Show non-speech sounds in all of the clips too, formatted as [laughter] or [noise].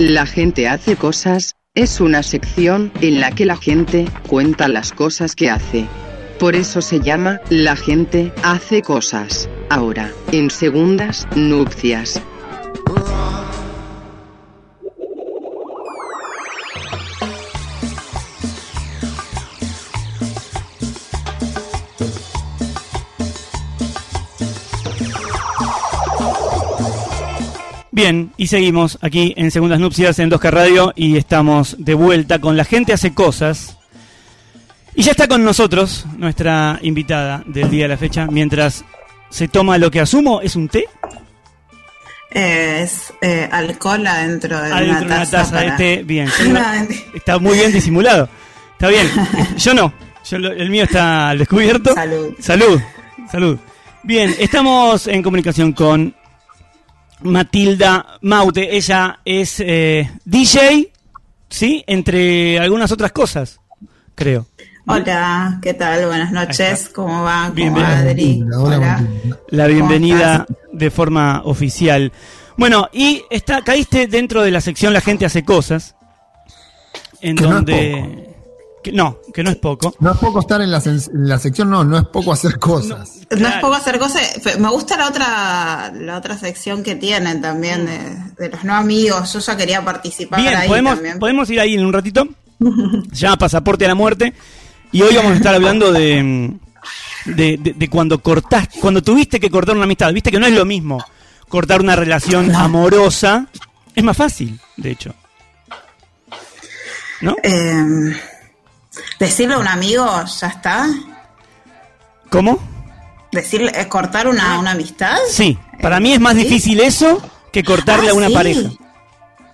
La gente hace cosas, es una sección en la que la gente cuenta las cosas que hace. Por eso se llama La gente hace cosas. Ahora, en segundas nupcias. Bien, y seguimos aquí en Segundas Nupcias en 2K Radio y estamos de vuelta con La gente hace cosas. Y ya está con nosotros nuestra invitada del día de la fecha, mientras se toma lo que asumo, ¿es un té? Eh, es eh, alcohol adentro de Adentro de una una taza. de té, bien. [laughs] Está muy bien disimulado. Está bien. [laughs] Yo no. Yo el mío está al descubierto. Salud. Salud. Salud. Bien, estamos en comunicación con Matilda Maute. Ella es eh, DJ, ¿sí? Entre algunas otras cosas, creo. Hola, ¿qué tal? Buenas noches. ¿Cómo va? ¿Cómo Bien, va, bien. Adri? Hola. La bienvenida de forma oficial. Bueno, y está, caíste dentro de la sección La gente hace cosas, en Que no es donde... que- no, que no es poco. No es poco estar en la, en la sección, no, no es poco hacer cosas. No es poco hacer cosas. Me gusta la otra la otra sección que tienen también de, de los no amigos. Yo ya quería participar Bien, ahí podemos, también. podemos ir ahí en un ratito. [laughs] Se llama Pasaporte a la Muerte. Y hoy vamos a estar hablando de, de, de- de cuando cortaste, cuando tuviste que cortar una amistad. Viste que no es lo mismo cortar una relación amorosa. Es más fácil, de hecho. ¿No? Eh, decirle a un amigo, ya está. ¿Cómo? Decirle, eh, cortar una, una amistad. Sí, para mí es más ¿Sí? difícil eso que cortarle Ah, a una sí. pareja.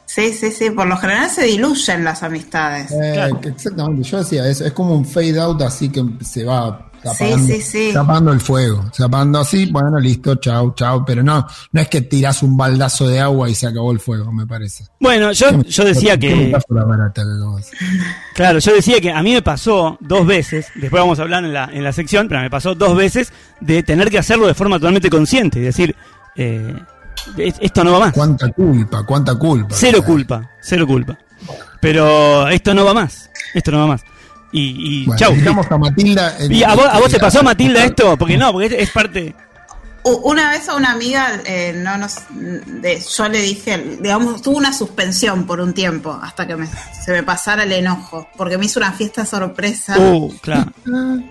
Sí, sí, sí. Por lo general se diluyen las amistades. Eh, Exactamente, yo decía eso, es como un fade out así que se va apagando, sí, sí. se apagando el fuego, se apagando así, bueno, listo, chao, chao, pero no, no es que tirás un baldazo de agua y se acabó el fuego, me parece. Bueno, yo, yo decía Qué que... Claro, yo decía que a mí me pasó dos veces, después vamos a hablar en la, en la sección, pero me pasó dos veces de tener que hacerlo de forma totalmente consciente, y decir, eh, es- esto no va más. Cuánta culpa, cuánta culpa. Cero culpa, cero culpa. Pero esto no va más, esto no va más. Y, y Bueno, chau. dejamos a Matilda. en- ¿Y a vos, a vos te pasó, Matilda, esto? Porque no, porque es, es parte... Una vez a una amiga, eh, no nos, de, yo le dije, digamos, tuvo una suspensión por un tiempo hasta que me- se me pasara el enojo, porque me hizo una fiesta sorpresa, Uh, claro. [laughs]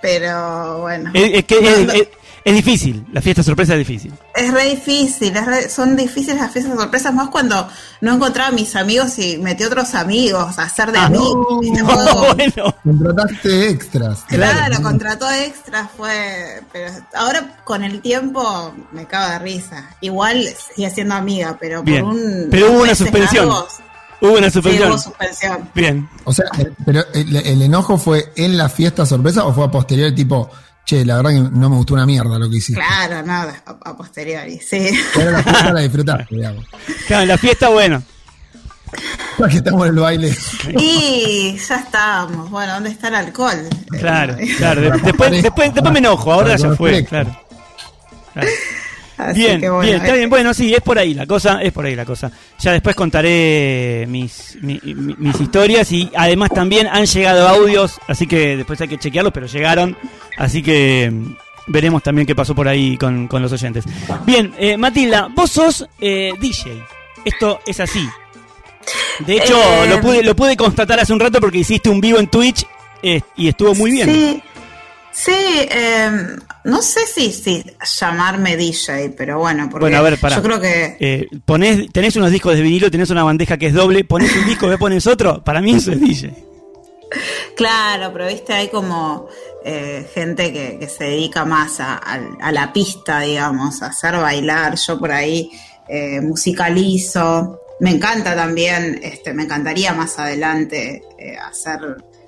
pero bueno. Es, es que es, es- difícil, la fiesta sorpresa es difícil. es re difícil, es re- son difíciles las fiestas sorpresas, más cuando no encontraba a mis amigos y metí otros amigos a hacer de Ah, amigos. [laughs] bueno. Contrataste extras. Claro, contrató extras, fue. Pero ahora con el tiempo me cago de risa. Igual sigue siendo amiga, pero Bien. por un. Pero hubo una suspensión. largos, Hubo una sí, suspensión. hubo suspensión. Bien. O sea, eh, pero el, el enojo fue en la fiesta sorpresa o fue a posteriori tipo, che, la verdad que no me gustó una mierda lo que hiciste. Claro, nada, a, a posteriori, sí. Pero la fiesta la disfrutaste, digamos. Claro, en la fiesta, bueno. Ya que estamos en el baile. Y ya estábamos. Bueno, ¿dónde está el alcohol? Claro, claro. de- después, después, después me enojo, ahora ya fue, claro. Claro. Así Bien, que bueno, bien, está eh, bien. Bueno, sí, es por ahí la cosa, es por ahí la cosa. Ya después contaré mis, mi- mi- mis historias y además también han llegado audios, así que después hay que chequearlos, pero llegaron. Así que mm, veremos también qué pasó por ahí con, con los oyentes. Bien, eh, Matilda, vos sos eh, DJ. Esto es así. De hecho, Eh, lo, pude, lo pude constatar hace un rato porque hiciste un vivo en Twitch eh, y estuvo muy bien. Sí, sí, eh, no sé si, si llamarme DJ, pero bueno, porque Bueno, a ver, pará. yo creo que Eh, ponés, tenés unos discos de vinilo, tenés una bandeja que es doble, ponés un disco, después pones otro, para mí eso es DJ. Claro, pero viste, hay como eh, gente que, que se dedica más a, a- a la pista, digamos, a hacer bailar. Yo por ahí eh, musicalizo. Me encanta también, este, me encantaría más adelante eh, hacer,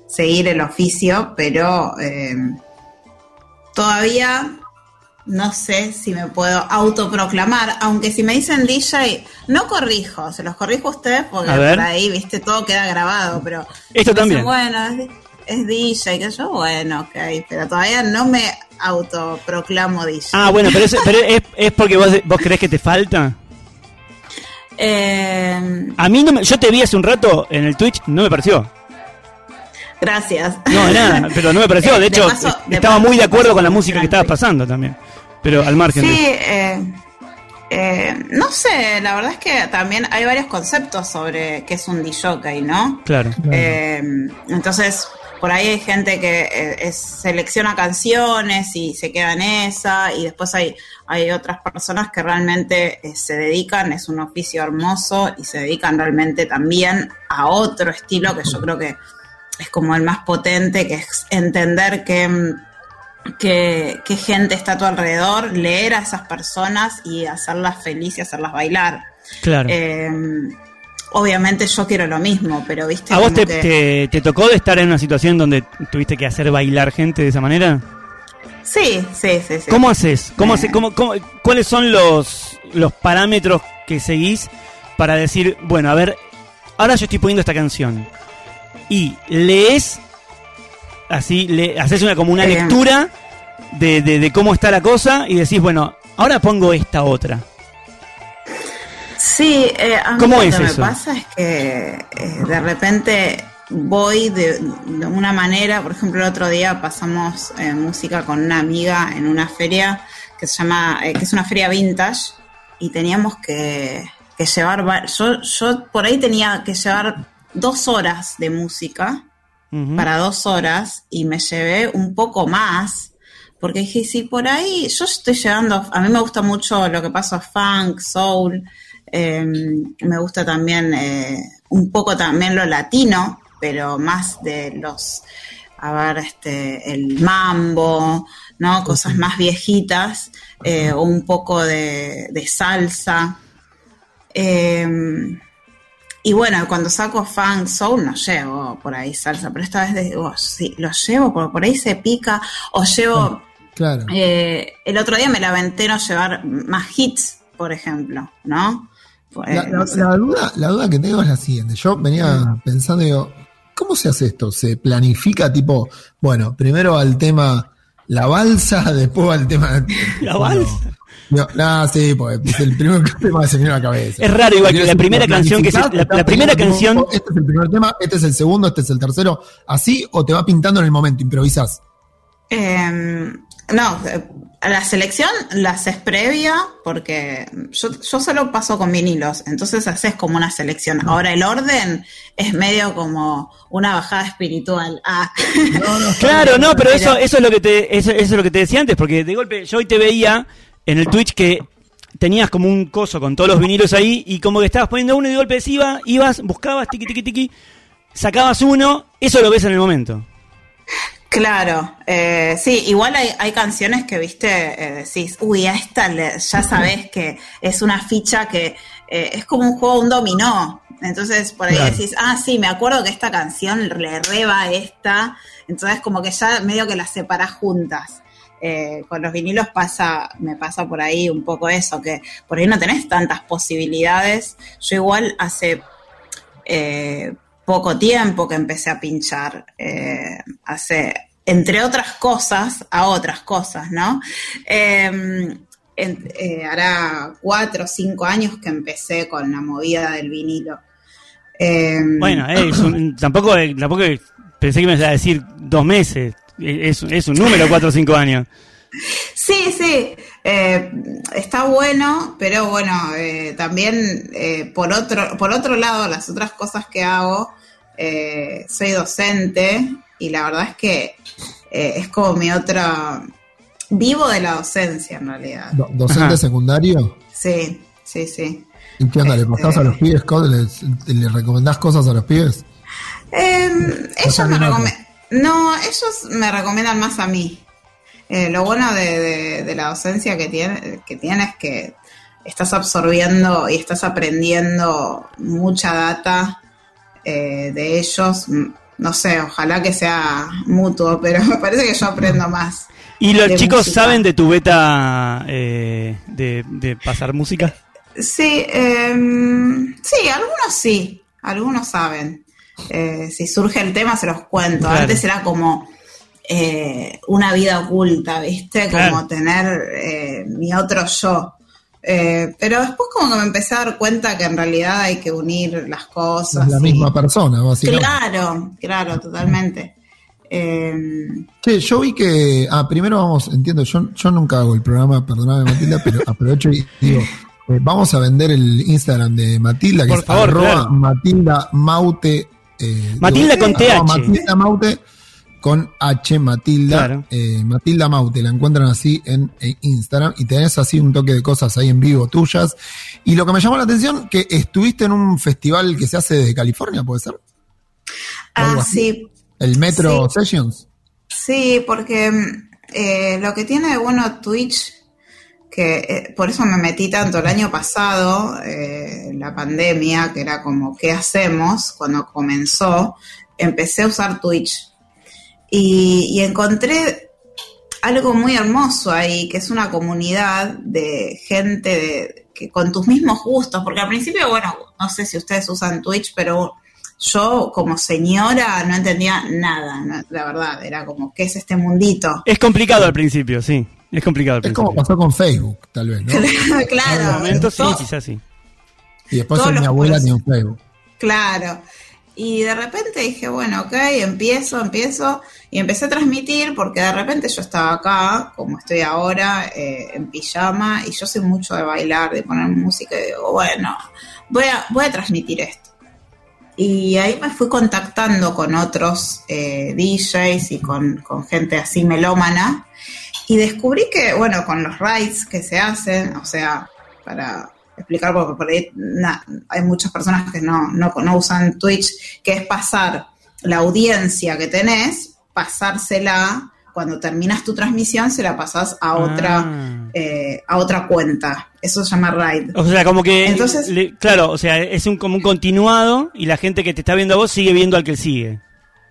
seguir el oficio, pero eh, todavía no sé si me puedo autoproclamar, aunque si me dicen DJ, no corrijo, se los corrijo a ustedes porque A por ahí, viste, todo queda grabado, pero Esto dicen, también. bueno, es, es DJ, que yo, bueno, ok, pero todavía no me autoproclamo DJ. Ah, bueno, pero, eso- pero es, [laughs] es porque vos, vos crees que te falta. Eh, A mí no me- yo te vi hace un rato en el Twitch, no me pareció. Gracias. No, nada, [laughs] pero no me pareció. De hecho, paso- est- de estaba paso- muy de acuerdo con la música que estabas pasando también. Pero al margen de Sí, eh, eh, no sé, la verdad es que también hay varios conceptos sobre qué es un DJ, ¿no? Claro. Eh, entonces, por ahí hay gente que eh, es- selecciona canciones y se queda en esa, y después hay, hay otras personas que realmente eh, se dedican, es un oficio hermoso, y se dedican realmente también a otro estilo que yo creo que es como el más potente, que es entender que, mm, que, qué gente está a tu alrededor, leer a esas personas y hacerlas felices y hacerlas bailar. Claro. Eh, obviamente yo quiero lo mismo, pero viste. ¿A vos te, que- te- te tocó de estar en una situación donde tuviste que hacer bailar gente de esa manera? Sí, sí, sí. sí. ¿Cómo haces? ¿Cómo Eh. hace- cómo- cómo- ¿Cuáles son los, los parámetros que seguís para decir, bueno, a ver, ahora yo estoy poniendo esta canción y lees, así, le, haces una, como una Eh. lectura de, de- de cómo está la cosa y decís, bueno, ahora pongo esta otra. Sí, eh, a mí ¿Cómo lo es que eso? me pasa es que eh, de repente voy de, de una manera, por ejemplo, el otro día pasamos eh, música con una amiga en una feria que se llama, que es una feria vintage y teníamos que, que llevar, va- yo, yo por ahí tenía que llevar dos horas de música para dos horas y me llevé un poco más. Porque dije, si por ahí yo estoy llevando, a mí me gusta mucho lo que pasa funk, soul, eh, me gusta también eh, un poco también lo latino, pero más de los, a ver, este, el mambo, ¿no? Cosas más viejitas, eh, o un poco de, de salsa. Eh, y bueno, cuando saco funk soul no llevo por ahí salsa, pero esta vez digo, sí, lo llevo, porque por ahí se pica, o llevo, Claro. eh, el otro día me la aventé no llevar más hits, por ejemplo, ¿no? Pues, La, la- no sé. la duda, la duda que tengo es la siguiente. Yo venía pensando, digo, ¿cómo se hace esto? ¿Se planifica tipo, bueno, primero va el tema la balsa, [laughs] después va el tema... ¿La bueno, balsa? No, no, sí, pues es el primer [laughs] tema se me viene a la cabeza. Es raro, igual que la primera ¿lo canción que se- planificás? la- ¿Estás la primera pensando, canción- tipo, Este es el primer tema, este es el segundo, este es el tercero, así, o te va pintando en el momento, improvisás. Eh, no, la selección la haces previa porque yo, yo solo paso con vinilos, entonces haces como una selección. Ahora el orden es medio como una bajada espiritual. Ah. [laughs] Claro, no, pero eso, eso es lo que te, eso, eso es lo que te decía antes, porque de golpe yo hoy te veía en el Twitch que tenías como un coso con todos los vinilos ahí y como que estabas poniendo uno y de golpe iba, ibas, buscabas, tiqui tiqui tiqui, sacabas uno, eso lo ves en el momento. Claro, eh, sí, igual hay, hay canciones que, viste, eh, decís, uy, a esta le- ya sabes que es una ficha que eh, es como un juego, un dominó. Entonces, por ahí Claro. decís, ah, sí, me acuerdo que esta canción le reba a esta. Entonces, como que ya medio que las separás juntas. Eh, con los vinilos pasa, me pasa por ahí un poco eso, que por ahí no tenés tantas posibilidades. Yo igual hace eh, poco tiempo que empecé a pinchar, eh, hace, entre otras cosas, a otras cosas, ¿no? En- eh, hará cuatro o cinco años que empecé con la movida del vinilo. Eh, Bueno, tampoco, tampoco pensé que me ibas a decir dos meses, es, es un número, cuatro o cinco años. Sí, sí, eh, está bueno, pero bueno, eh, también eh, por otro por otro lado, las otras cosas que hago, eh, soy docente y la verdad es que eh, es como mi otra... Vivo de la docencia en realidad. Do- ¿Docente Ajá. secundario? Sí, sí, sí. ¿Y qué onda? ¿Le Este- pasás a los pibes? ¿Les- ¿Le recomendás cosas a los pibes? Eh, ellos me recomiendan... No, ellos me recomiendan más a mí. Eh, lo bueno de, de- de la docencia que tiene, que tiene es que estás absorbiendo y estás aprendiendo mucha data eh, de ellos. No sé, ojalá que sea mutuo, [laughs] pero me parece que yo aprendo más. ¿Y los chicos música. saben de tu beta eh, de, de pasar música? Sí, em, sí, algunos sí, algunos saben. Eh, si surge el tema se los cuento. Claro. Antes era como eh, una vida oculta, ¿viste? Como Claro. tener eh, mi otro yo. Eh, pero después como que me empecé a dar cuenta que en realidad hay que unir las cosas. Es la y- misma persona, básicamente. Claro, claro, totalmente. Eh, Sí, yo vi que. Ah, primero vamos, entiendo, yo, yo nunca hago el programa, perdóname Matilda, pero [laughs] aprovecho y digo, eh, vamos a vender el Instagram de Matilda, que Por es favor, arroba claro. Matilda Maute. Eh, Matilda digo, con TH. Matilda Maute con H, Matilda. Claro. eh, Matilda Maute, la encuentran así en, en Instagram y tenés así un toque de cosas ahí en vivo tuyas. Y lo que me llamó la atención, que estuviste en un festival que se hace desde California, ¿puede ser? Ah, así. sí, El Metro Sí. Sessions. Sí, porque mm, eh, lo que tiene de bueno Twitch, que eh, por eso me metí tanto el año pasado, eh, la pandemia, que era como, ¿qué hacemos? Cuando comenzó, empecé a usar Twitch. Y, y encontré algo muy hermoso ahí, que es una comunidad de gente de, que con tus mismos gustos, porque al principio, bueno, no sé si ustedes usan Twitch, pero yo como señora no entendía nada, la verdad, era como, ¿qué es este mundito? Es complicado al principio, sí. Es complicado al Es como pasó con Facebook, tal vez, ¿no? [laughs] En algún claro, momento sí, quizás sí. Y después Todos mi abuela tiene un Facebook. claro. Y de repente dije, bueno, ok, empiezo, empiezo, y empecé a transmitir porque de repente yo estaba acá, como estoy ahora, eh, en pijama, y yo soy mucho de bailar, de poner música, y digo, bueno, voy a, voy a transmitir esto. Y ahí me fui contactando con otros eh, DJs y con, con gente así melómana. Y descubrí que, bueno, con los rides que se hacen, o sea, para explicar, porque por ahí na- hay muchas personas que no, no, no usan Twitch, que es pasar la audiencia que tenés, pasársela, cuando terminas tu transmisión, se la pasás a otra, Ah. eh, a otra cuenta. Eso se llama ride. O sea, como que. Entonces- le- claro, o sea, es un, como un continuado y la gente que te está viendo a vos sigue viendo al que sigue.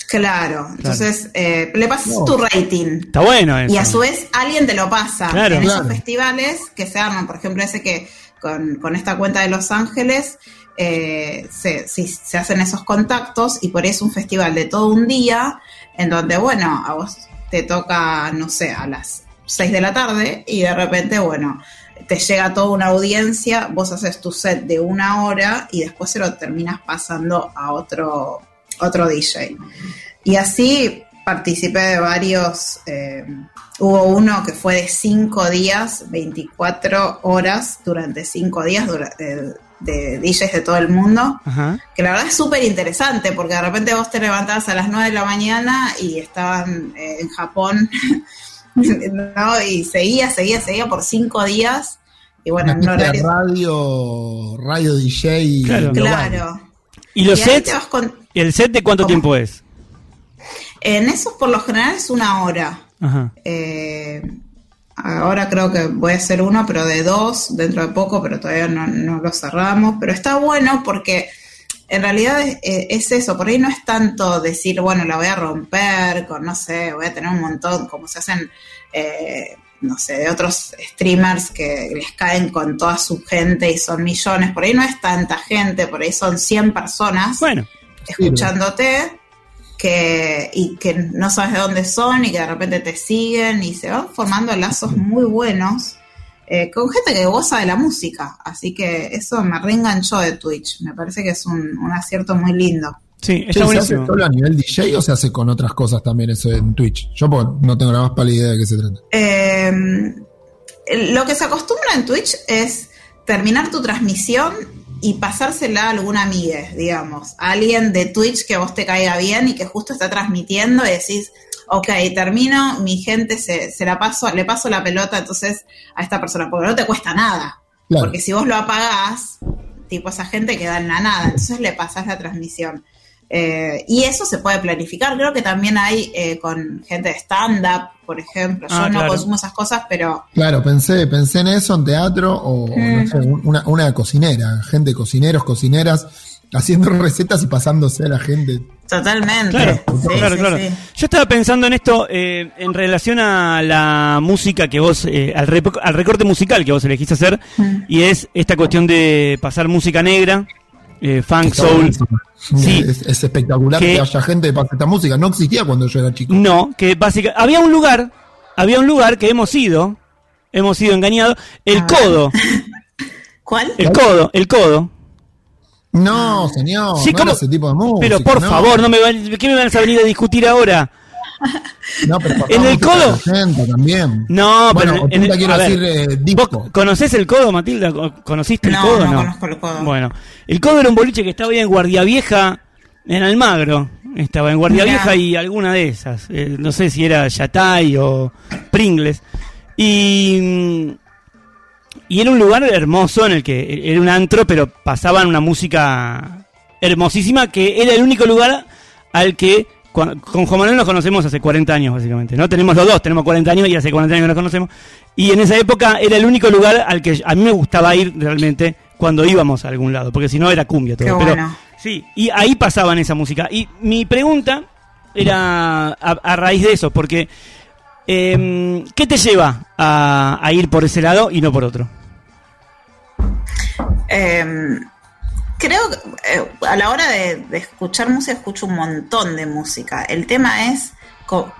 Claro, entonces eh, le pasas No. tu rating. Está bueno eso. Y a su vez alguien te lo pasa. Claro. en Claro. esos festivales que se arman, por ejemplo, ese que con, con esta cuenta de Los Ángeles eh, se, sí, se hacen esos contactos y por eso un festival de todo un día en donde, bueno, a vos te toca, no sé, a las 6 de la tarde y de repente, bueno, te llega toda una audiencia, vos haces tu set de una hora y después se lo terminas pasando a otro, otro DJ. Y así participé de varios, eh, hubo uno que fue de 5 días, 24 horas durante 5 días dura- de, de DJs de todo el mundo, Ajá. que la verdad es súper interesante porque de repente vos te levantabas a las 9 de la mañana y estaban eh, en Japón, [laughs] ¿no? Y seguía, seguía, seguía por 5 días. Y bueno, en horario... radio, radio DJ. Claro. global. Claro. ¿Y los Y ahí sets? te vas con- ¿El set de cuánto ¿Cómo? tiempo es? En esos por lo general es una hora. Ajá. Eh, ahora creo que voy a hacer uno, pero de dos dentro de poco, pero todavía no, no lo cerramos. Pero está bueno porque en realidad es, eh, es eso, por ahí no es tanto decir, bueno, la voy a romper con, no sé, voy a tener un montón, como se hacen, eh, no sé, de otros streamers que les caen con toda su gente y son millones. Por ahí no es tanta gente, por ahí son 100 personas Bueno, escuchándote que, y que no sabes de dónde son y que de repente te siguen y se van formando lazos muy buenos eh, con gente que goza de la música. Así que eso me reenganchó de Twitch. Me parece que es un, un acierto muy lindo. sí, está ¿Se hace solo a nivel DJ o se hace con otras cosas también eso en Twitch? Yo pues, no tengo la más pálida idea de qué se trata. Eh, lo que se acostumbra en Twitch es terminar tu transmisión y pasársela a alguna amiga, digamos, a alguien de Twitch que a vos te caiga bien y que justo está transmitiendo y decís, ok, termino, mi gente se, se la paso, le paso la pelota entonces a esta persona, porque no te cuesta nada. Claro. Porque si vos lo apagás, tipo esa gente queda en la nada, entonces le pasás la transmisión. Eh, y eso se puede planificar. Creo que también hay eh, con gente de stand-up, por ejemplo. Yo Ah, no claro. consumo esas cosas, pero Claro, pensé, pensé en eso, en teatro o, o no Mm. sé, un- una, una cocinera, gente cocineros, cocineras, haciendo [laughs] recetas y pasándose a la gente. totalmente. Claro, Sí, claro, sí, claro. sí. Yo estaba pensando en esto eh, en relación a la música que vos, eh, al, rep- al recorte musical que vos elegiste hacer, Mm. y es esta cuestión de pasar música negra, eh, funk, soul. Sí. Es, es espectacular Que- que haya gente que pase esta música. No existía cuando yo era chico. No, que básicamente había un lugar, había un lugar que hemos ido, hemos sido engañados, el Ah. codo. [laughs] ¿Cuál? El codo, el codo. No, señor, Sí, no ¿cómo? era ese tipo de música. Pero por no. favor, no me van, ¿qué me van a venir a discutir ahora? [laughs] No, pero por ¿En favor, el codo? de los 80 también. No, bueno, pero 80 quiero a ver, decir eh, ¿Vos disco. conocés el codo, Matilda? ¿Co- ¿Conociste el codo? no No, conozco el codo. Bueno, el codo era un boliche que estaba ahí en Guardia Vieja, en Almagro. Estaba en Guardia Mirá. Vieja y alguna de esas. Eh, no sé si era Yatay o Pringles. Y, mm, y era un lugar hermoso en el que era un antro, pero pasaban una música hermosísima que era el único lugar al que cua- con Juan Manuel nos conocemos hace 40 años, básicamente, ¿no? Tenemos los dos, tenemos 40 años y hace 40 años que nos conocemos. Y en esa época era el único lugar al que a mí me gustaba ir realmente cuando íbamos a algún lado, porque si no era cumbia todo. Qué Pero, bueno. sí, y ahí pasaban esa música. Y mi pregunta era a, a raíz de eso, porque em, ¿qué te lleva a, a ir por ese lado y no por otro? Eh, creo que eh, a la hora de, de escuchar música escucho un montón de música. El tema es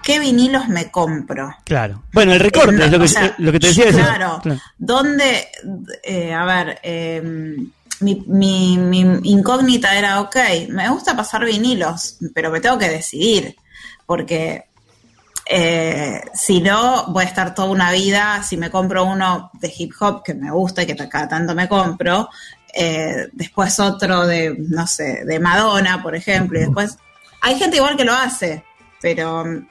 qué vinilos me compro. Claro. Bueno, el recorte Eh, es lo que, o sea, lo que te decía. es- Claro. ¿Dónde? eh, a ver, eh, mi, mi- mi incógnita era, ok, me gusta pasar vinilos, pero me tengo que decidir, porque eh, si no, voy a estar toda una vida, si me compro uno de hip hop que me gusta y que cada tanto me compro, eh, después otro de, no sé, de Madonna, por ejemplo, y después hay gente igual que lo hace, pero mm,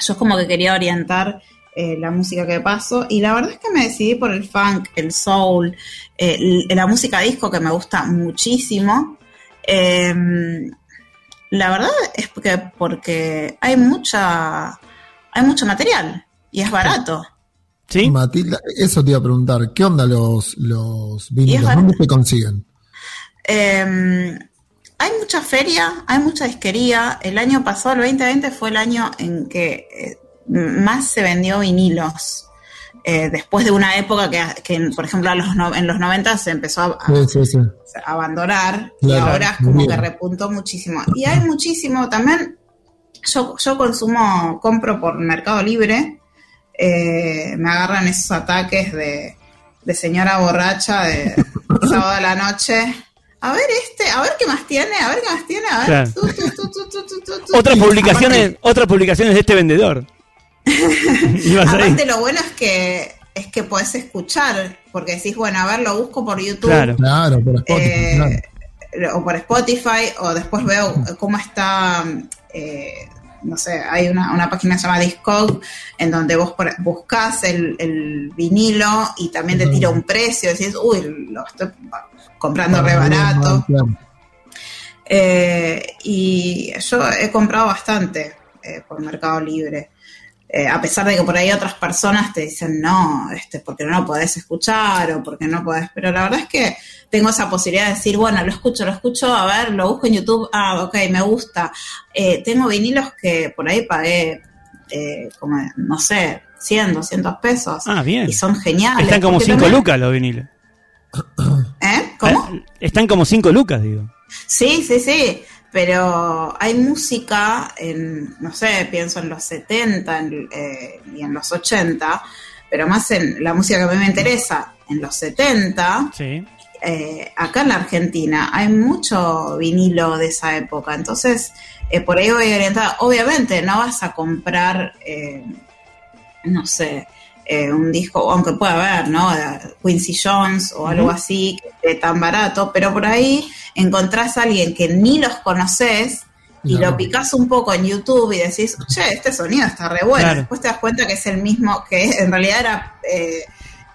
yo es como que quería orientar eh, la música que paso y la verdad es que me decidí por el funk, el soul, eh, la música disco que me gusta muchísimo. Eh, la verdad es que porque hay mucha hay mucho material y es barato. ¿Sí? Matilda, eso te iba a preguntar. ¿Qué onda los, los vinilos? ¿Dónde se consiguen? Eh, hay mucha feria, hay mucha disquería. El año pasado, el 2020, fue el año en que eh, más se vendió vinilos. Eh, después de una época que, que, por ejemplo, a los no- en los 90 se empezó a, a- Sí, sí, sí. a abandonar y ahora es como bien. que repuntó muchísimo. Y hay muchísimo también. Yo, yo consumo, compro por Mercado Libre. Eh, me agarran esos ataques de, de señora borracha de [laughs] sábado a la noche. A ver este, a ver qué más tiene, a ver qué más tiene, a ver. Claro. Otras publicaciones, aparte- otras publicaciones de este vendedor. [laughs] Ibas ahí. Aparte lo bueno es que es que podés escuchar, porque decís, bueno, a ver, lo busco por YouTube. Claro. Claro, por Spotify. eh, claro. o por Spotify, o después veo cómo está, eh, no sé, hay una, una página que se llama Discog, en donde vos buscas el, el vinilo y también te tira un precio, decís, uy, lo estoy comprando re barato. Eh, y yo he comprado bastante eh, por Mercado Libre. Eh, a pesar de que por ahí otras personas te dicen, no, este, porque no lo podés escuchar o porque no podés. Pero la verdad es que tengo esa posibilidad de decir, bueno, lo escucho, lo escucho, a ver, lo busco en YouTube, ah, ok, me gusta. Eh, tengo vinilos que por ahí pagué, eh, como, no sé, 100, 200 pesos. Ah, bien. Y son geniales. Están como porque 5 también- lucas los viniles. ¿Eh? ¿Cómo? Eh, Están como 5 lucas, digo. Sí, sí, sí, pero hay música, en, no sé, pienso en los 70 en- eh, y en los 80, pero más en la música que a mí me interesa, en los 70, Sí. eh, acá en la Argentina hay mucho vinilo de esa época, entonces eh, por ahí voy orientada. Obviamente no vas a comprar, eh, no sé, eh, un disco, aunque pueda haber, ¿no? Quincy Jones o algo así, que esté tan barato, pero por ahí encontrás a alguien que ni los conoces y lo picás un poco en YouTube y decís, che, este sonido está re bueno. Claro. Después te das cuenta que es el mismo, que en realidad era eh,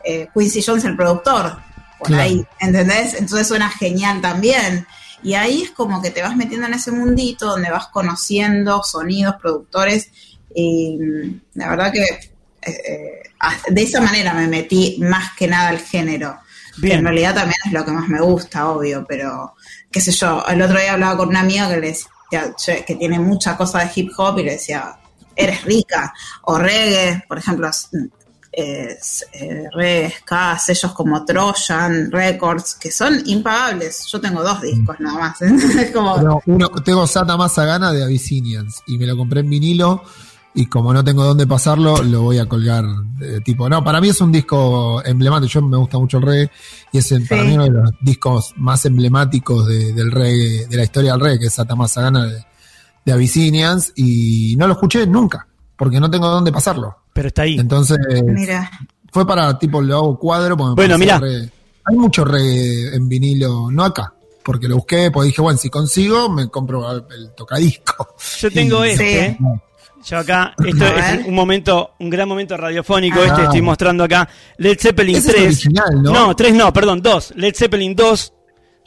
eh, Quincy Jones el productor, por Claro. ahí, ¿entendés? Entonces suena genial también. Y ahí es como que te vas metiendo en ese mundito donde vas conociendo sonidos, productores, y la verdad que eh, eh, a- de esa manera me metí más que nada al género. Que en realidad también es lo que más me gusta, obvio, pero qué sé yo, el otro día hablaba con una amiga que le decía "Che, que tiene mucha cosa de hip hop y le decía, eres rica, o reggae, por ejemplo, s- eh, eh, ska, sellos como Trojan Records, que son impagables. Yo tengo dos discos nada más. [laughs] es como, Pero uno, tengo Sata Massa Gana de Abyssinians y me lo compré en vinilo y como no tengo dónde pasarlo, lo voy a colgar. eh, tipo, no, para mí es un disco emblemático. Yo me gusta mucho el reggae y es el- para mí uno de los discos más emblemáticos de- del reggae, de la historia del reggae, que es Satamazagana de, de Abyssinians. Y no lo escuché nunca, porque no tengo dónde pasarlo. Pero está ahí. Entonces, Mira, fue para tipo, lo hago cuadro. porque Bueno, reggae. Hay mucho reggae en vinilo, no acá. Porque lo busqué, porque dije, bueno, si consigo, me compro el, el tocadisco. Yo tengo [laughs] Y- este. ¿eh? Yo acá, esto es un momento, un gran momento radiofónico. Ah. Este estoy mostrando acá. Led Zeppelin Ese es 3. original, ¿no? No, 3 no, perdón, 2. Led Zeppelin 2,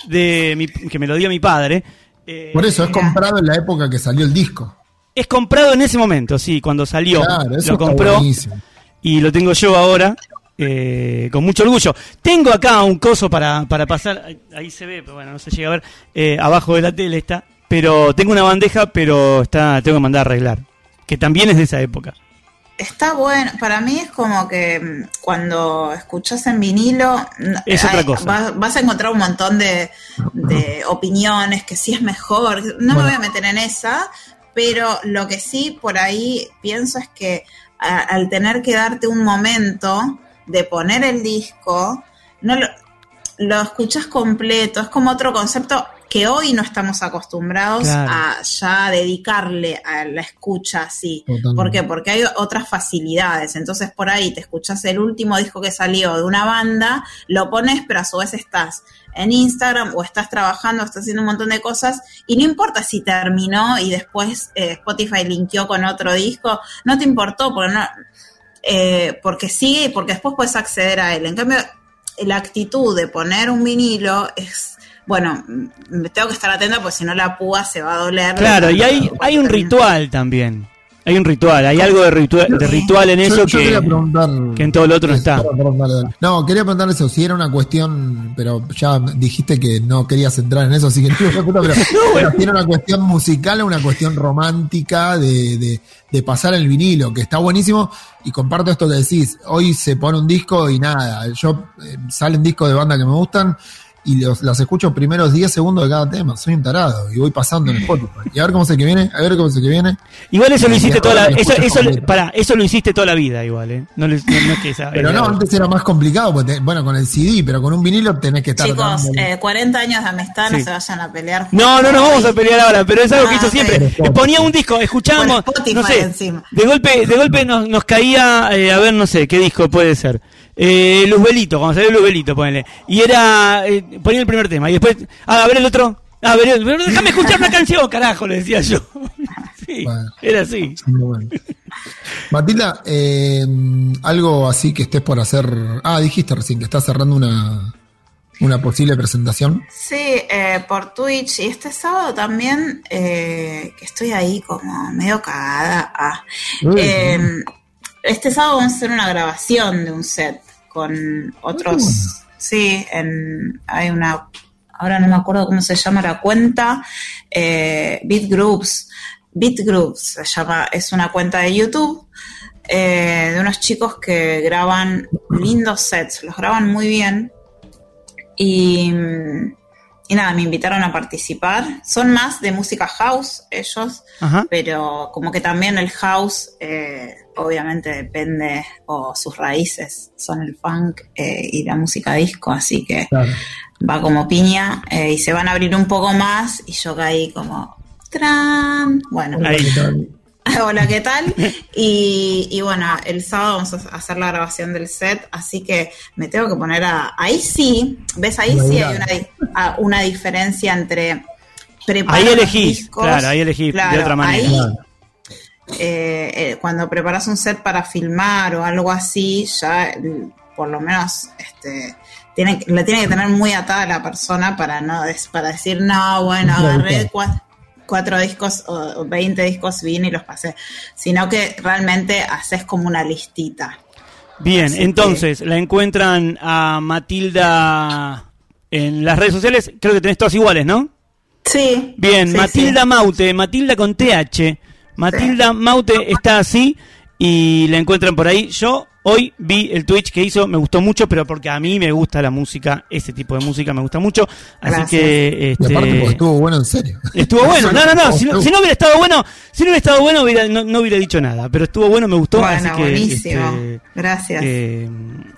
de mi- que me lo dio mi padre. Eh, Por eso es comprado en la época que salió el disco. Es comprado en ese momento, sí, cuando salió. Claro, eso lo compró buenísimo. y lo tengo yo ahora. eh, con mucho orgullo. Tengo acá un coso para, para pasar. Ahí, ahí se ve, pero bueno, no se llega a ver. eh, abajo de la tele está. Pero tengo una bandeja, pero está tengo que mandar a arreglar. Que también es de esa época. está bueno. Para mí es como que mm, cuando escuchas en vinilo, n- Es otra cosa. Vas, vas a encontrar un montón de, de opiniones, que sí es mejor. No me voy a meter en esa, pero lo que sí por ahí pienso es que a- al tener que darte un momento de poner el disco, no lo, lo escuchas completo, es como otro concepto que hoy no estamos acostumbrados Claro. a ya dedicarle a la escucha así. Totalmente. ¿Por qué? Porque hay otras facilidades. Entonces por ahí te escuchas el último disco que salió de una banda, lo pones, pero a su vez estás en Instagram o estás trabajando, estás haciendo un montón de cosas y no importa si terminó y después eh, Spotify linkeó con otro disco, no te importó porque no, eh, porque sigue y porque después puedes acceder a él. En cambio, la actitud de poner un vinilo es, bueno, mm, me tengo que estar atenta porque si no la púa se va a doler. Claro, y hay, hay un ritual también. Hay un ritual, hay algo de ritual, de ritual en Yo- eso yo quería que, preguntar- que en todo lo otro no está. No, quería preguntar eso, si era una cuestión, pero ya dijiste que no querías entrar en eso, así que te pregunto, pero, [laughs] pero si era una cuestión musical o una cuestión romántica de, de, de pasar el vinilo, que está buenísimo, y comparto esto que decís, hoy se pone un disco y nada, yo eh, salen discos de banda que me gustan y los, las escucho primeros 10 segundos de cada tema, soy un tarado y voy pasando en [laughs] Spotify. Y a ver cómo se que viene, a ver cómo se que viene. Igual eso lo hiciste toda la, eso, eso, eso lo hiciste toda la vida igual, ¿eh? No, le- no- no es que esa- Pero no, antes era más complicado, porque te- bueno, con el CD, pero con un vinilo tenés que estar Chicos, eh, 40 años de amistad, Sí. no se vayan a pelear. No, no nos vamos a pelear ahora, pero es algo que Ah, hizo siempre. Ponía un disco, escuchábamos, no sé, encima. de golpe, de golpe nos, nos caía, eh, a ver, no sé, qué disco puede ser. Eh, Luzbelito, cuando salió Luzbelito, ponele. Y era, eh, ponía el primer tema, y después, ah, a ver el otro, ah, a ver, el- pero déjame escuchar una canción, carajo, le decía yo. [laughs] Sí, Bueno. era así. Bueno. Matilda, eh, algo así que estés por hacer. Ah, dijiste recién que estás cerrando una, una posible presentación. Sí, eh, por Twitch y este sábado también, eh, que estoy ahí como medio cagada. ah. Uy, Eh, este sábado vamos a hacer una grabación de un set con otros. bueno. Sí, en, hay una. Ahora no me acuerdo cómo se llama la cuenta. Eh, Beat Groups. Beat Groups se llama. Es una cuenta de YouTube eh, de unos chicos que graban lindos sets. Los graban muy bien. Y, y nada, me invitaron a participar. Son más de música house ellos, Ajá. pero como que también el house eh, obviamente depende, o sus raíces son el funk eh, y la música disco, así que Claro. va como piña eh, y se van a abrir un poco más y yo caí como... ¡Tran! Bueno, Ahí. [laughs] Hola, ¿qué tal? Y, y bueno, el sábado vamos a hacer la grabación del set, así que me tengo que poner a... Ahí sí, ¿ves? Ahí sí hay una, a- una diferencia entre... preparar Ahí elegís, discos, claro, ahí elegís de otra manera. ahí, eh, eh, cuando preparas un set para filmar o algo así, ya mm, por lo menos este, tiene, la tiene que tener muy atada la persona para no des- para decir, no, bueno, agarré claro. Cua- cuatro discos o o 20 discos, vine y los pasé, sino que realmente haces como una listita. Bien, Así entonces, la encuentran a Matilda en las redes sociales, creo que tenés todas iguales, ¿no? Sí. Bien, sí, Matilda sí. Maute, Matilda con TH. Matilda Maute está así y la encuentran por ahí. Yo Hoy vi el Twitch que hizo, me gustó mucho, pero porque a mí me gusta la música, ese tipo de música me gusta mucho. Así Gracias. que. Y Este, aparte porque estuvo bueno en serio. Estuvo bueno, no, no, no, si no, si no hubiera estado bueno, si no hubiera estado bueno hubiera- no, no hubiera dicho nada, pero estuvo bueno, me gustó, Bueno, así que buenísimo. este, Gracias. eh,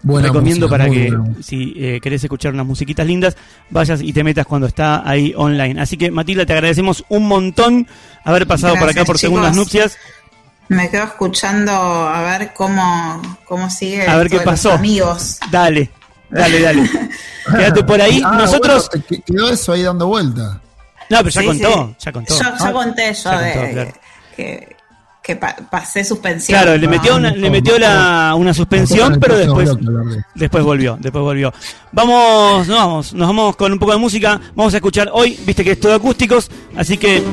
Buena recomiendo música, para que si eh, querés escuchar unas musiquitas lindas, vayas y te metas cuando está ahí online. Así que Matilda, te agradecemos un montón haber pasado por acá por segundas chicos. nupcias. Me quedo escuchando a ver cómo, cómo sigue. A ver qué pasó. Amigos. Dale, dale, dale. [laughs] Quédate por ahí. Ah, Nosotros. bueno, te- quedó eso ahí dando vuelta. No, pero ya Sí, contó, sí. ya contó. Yo ya Ah, conté yo ya de contó, claro. que, que pa- pasé suspensión. Claro, le Ah, metió una, le metió la, una suspensión, pero después, después volvió, después volvió. Vamos, nos vamos, nos vamos con un poco de música. Vamos a escuchar hoy, viste que es todo acústicos, así que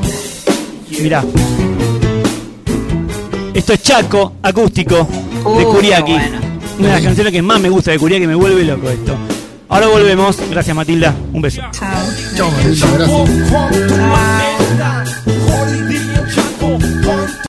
mirá. Esto es Chaco, acústico, de Uh, bueno. Una de las canciones que más me gusta de Kuriaki, me vuelve loco esto. Ahora volvemos. Gracias Matilda, un beso. Gracias. Chao.